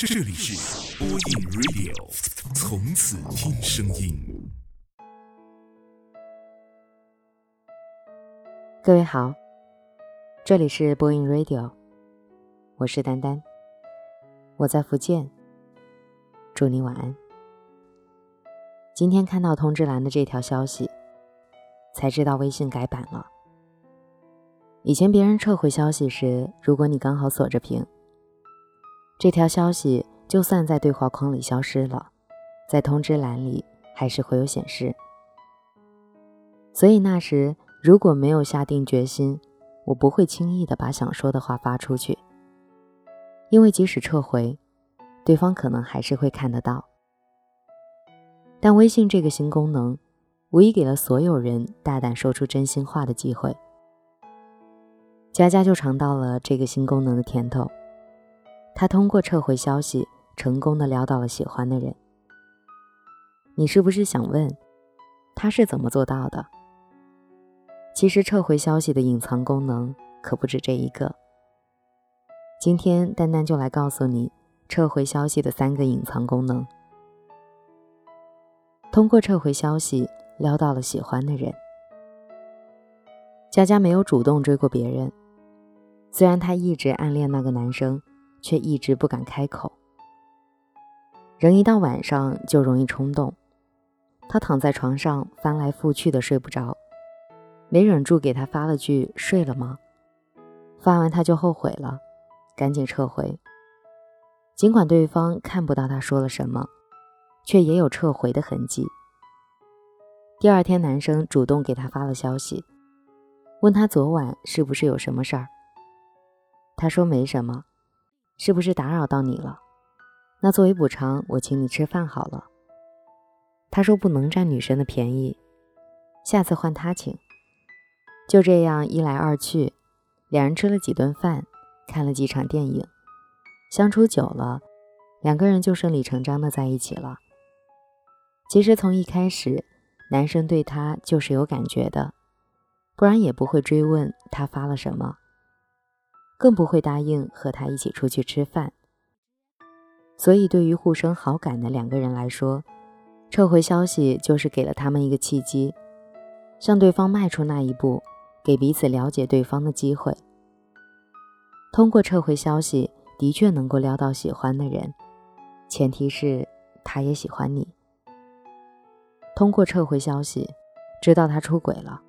这里是播音 Radio，从此听声音。各位好，这里是播音 Radio，我是丹丹，我在福建，祝你晚安。今天看到通知栏的这条消息，才知道微信改版了。以前别人撤回消息时，如果你刚好锁着屏，这条消息就算在对话框里消失了，在通知栏里还是会有显示。所以那时如果没有下定决心，我不会轻易的把想说的话发出去，因为即使撤回，对方可能还是会看得到。但微信这个新功能，无疑给了所有人大胆说出真心话的机会。佳佳就尝到了这个新功能的甜头，他通过撤回消息，成功的撩到了喜欢的人。你是不是想问，他是怎么做到的？其实撤回消息的隐藏功能可不止这一个。今天丹丹就来告诉你，撤回消息的三个隐藏功能。通过撤回消息撩到了喜欢的人。佳佳没有主动追过别人，虽然她一直暗恋那个男生，却一直不敢开口。人一到晚上就容易冲动，他躺在床上翻来覆去的睡不着，没忍住给他发了句“睡了吗？”发完他就后悔了，赶紧撤回。尽管对方看不到他说了什么。却也有撤回的痕迹。第二天，男生主动给他发了消息，问他昨晚是不是有什么事儿。他说没什么，是不是打扰到你了？那作为补偿，我请你吃饭好了。他说不能占女生的便宜，下次换他请。就这样一来二去，两人吃了几顿饭，看了几场电影，相处久了，两个人就顺理成章的在一起了。其实从一开始，男生对她就是有感觉的，不然也不会追问她发了什么，更不会答应和他一起出去吃饭。所以，对于互生好感的两个人来说，撤回消息就是给了他们一个契机，向对方迈出那一步，给彼此了解对方的机会。通过撤回消息，的确能够撩到喜欢的人，前提是他也喜欢你。通过撤回消息，知道他出轨了。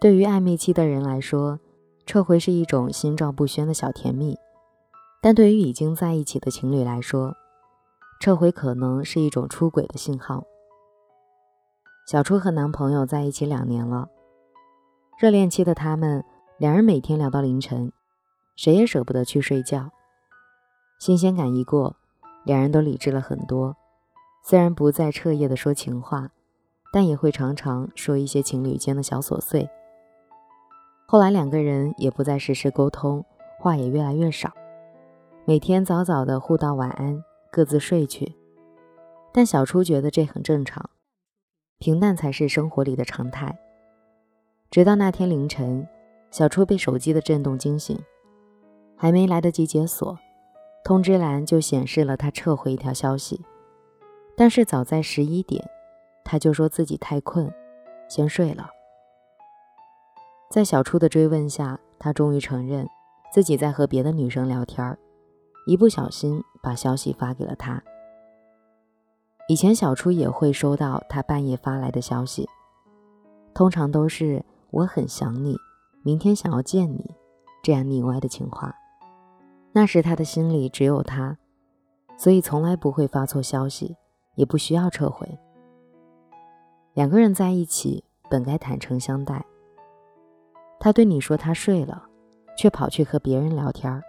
对于暧昧期的人来说，撤回是一种心照不宣的小甜蜜；但对于已经在一起的情侣来说，撤回可能是一种出轨的信号。小初和男朋友在一起两年了，热恋期的他们，两人每天聊到凌晨，谁也舍不得去睡觉。新鲜感一过，两人都理智了很多。虽然不再彻夜的说情话，但也会常常说一些情侣间的小琐碎。后来两个人也不再实时沟通，话也越来越少，每天早早的互道晚安，各自睡去。但小初觉得这很正常，平淡才是生活里的常态。直到那天凌晨，小初被手机的震动惊醒，还没来得及解锁，通知栏就显示了他撤回一条消息。但是早在十一点，他就说自己太困，先睡了。在小初的追问下，他终于承认自己在和别的女生聊天儿，一不小心把消息发给了他。以前小初也会收到他半夜发来的消息，通常都是“我很想你，明天想要见你”这样腻歪的情话。那时他的心里只有他，所以从来不会发错消息。也不需要撤回。两个人在一起本该坦诚相待。他对你说他睡了，却跑去和别人聊天。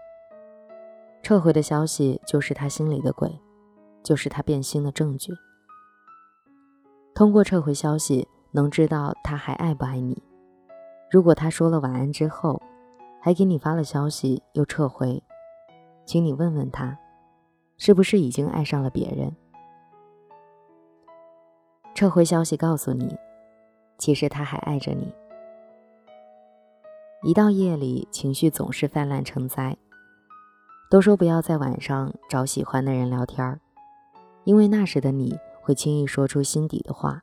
撤回的消息就是他心里的鬼，就是他变心的证据。通过撤回消息能知道他还爱不爱你。如果他说了晚安之后，还给你发了消息又撤回，请你问问他，是不是已经爱上了别人。撤回消息，告诉你，其实他还爱着你。一到夜里，情绪总是泛滥成灾。都说不要在晚上找喜欢的人聊天儿，因为那时的你会轻易说出心底的话，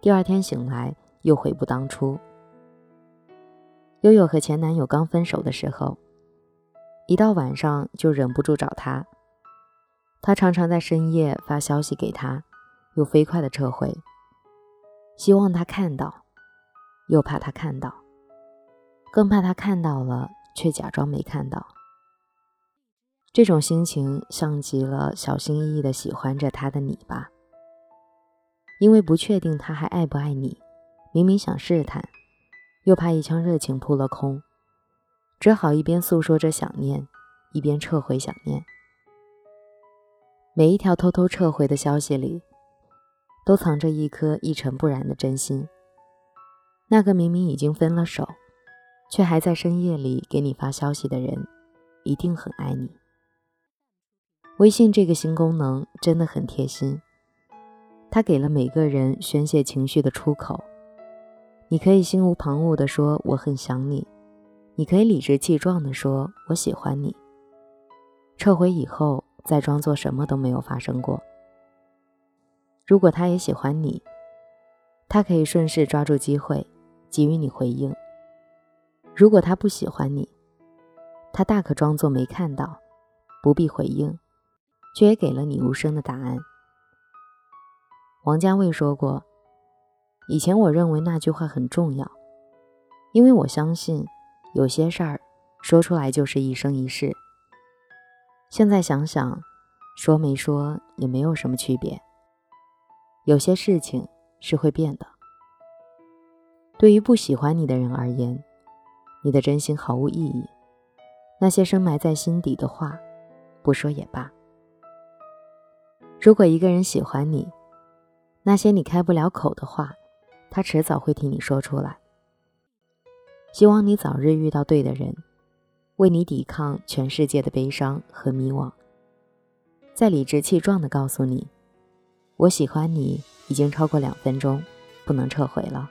第二天醒来又悔不当初。悠悠和前男友刚分手的时候，一到晚上就忍不住找他，他常常在深夜发消息给他，又飞快的撤回，希望他看到，又怕他看到，更怕他看到了却假装没看到。这种心情像极了小心翼翼的喜欢着他的你吧，因为不确定他还爱不爱你，明明想试探，又怕一腔热情扑了空，只好一边诉说着想念，一边撤回想念。每一条偷偷撤回的消息里，都藏着一颗一尘不染的真心。那个明明已经分了手，却还在深夜里给你发消息的人，一定很爱你。微信这个新功能真的很贴心，它给了每个人宣泄情绪的出口。你可以心无旁骛地说我很想你，你可以理直气壮地说我喜欢你。撤回以后再装作什么都没有发生过。如果他也喜欢你，他可以顺势抓住机会给予你回应；如果他不喜欢你，他大可装作没看到，不必回应。却也给了你无声的答案。王家卫说过：“以前我认为那句话很重要，因为我相信有些事儿说出来就是一生一世。现在想想，说没说也没有什么区别。有些事情是会变的。对于不喜欢你的人而言，你的真心毫无意义。那些深埋在心底的话，不说也罢。”如果一个人喜欢你，那些你开不了口的话，他迟早会替你说出来。希望你早日遇到对的人，为你抵抗全世界的悲伤和迷惘。再理直气壮地告诉你，我喜欢你已经超过两分钟，不能撤回了。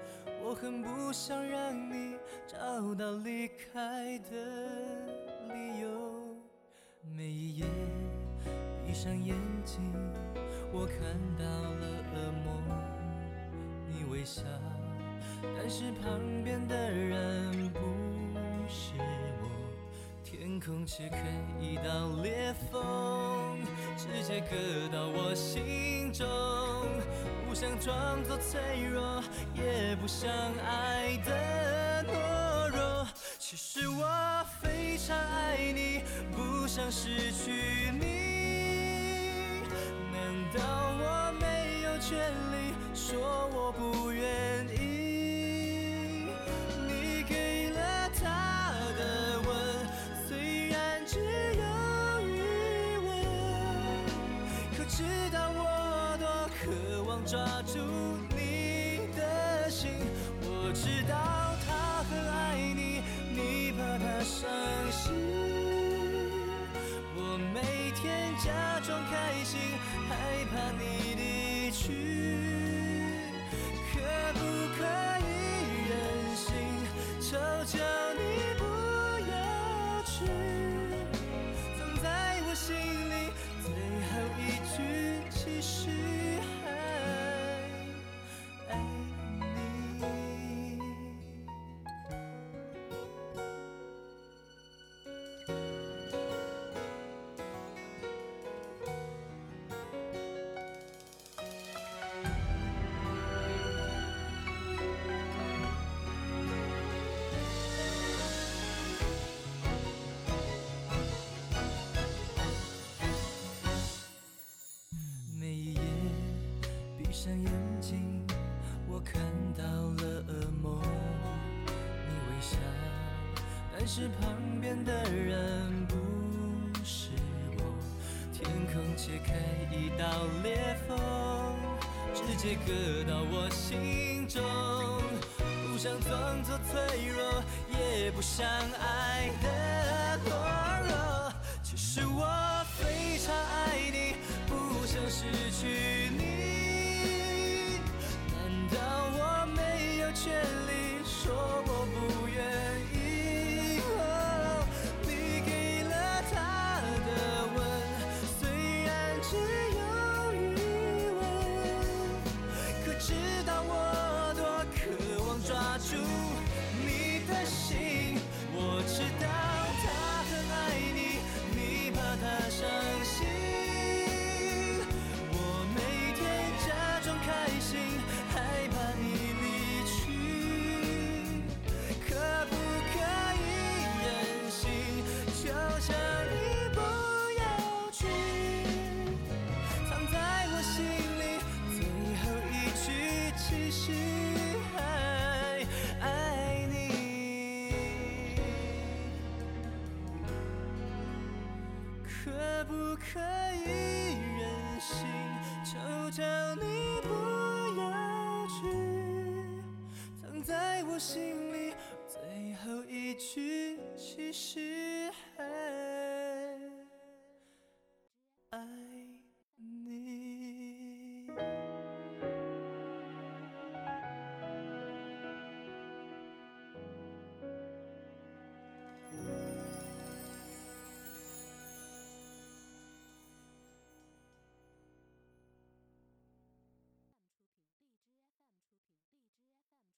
我很不想让你找到离开的理由。每一夜闭上眼睛，我看到了恶魔。你微笑，但是旁边的人不是我。天空切开一道裂缝，直接割到我心中。不想装作脆弱，也不想爱的懦弱。其实我非常爱你，不想失去你。难道我没有权利说我不愿抓住你的心，我知道但是旁边的人不是我，天空切开一道裂缝，直接割到我心中。不想装作脆弱，也不想爱的懦弱。其实我非常爱你，不想失去你。难道我没有权利说我不可以任性？求求你不要去，藏在我心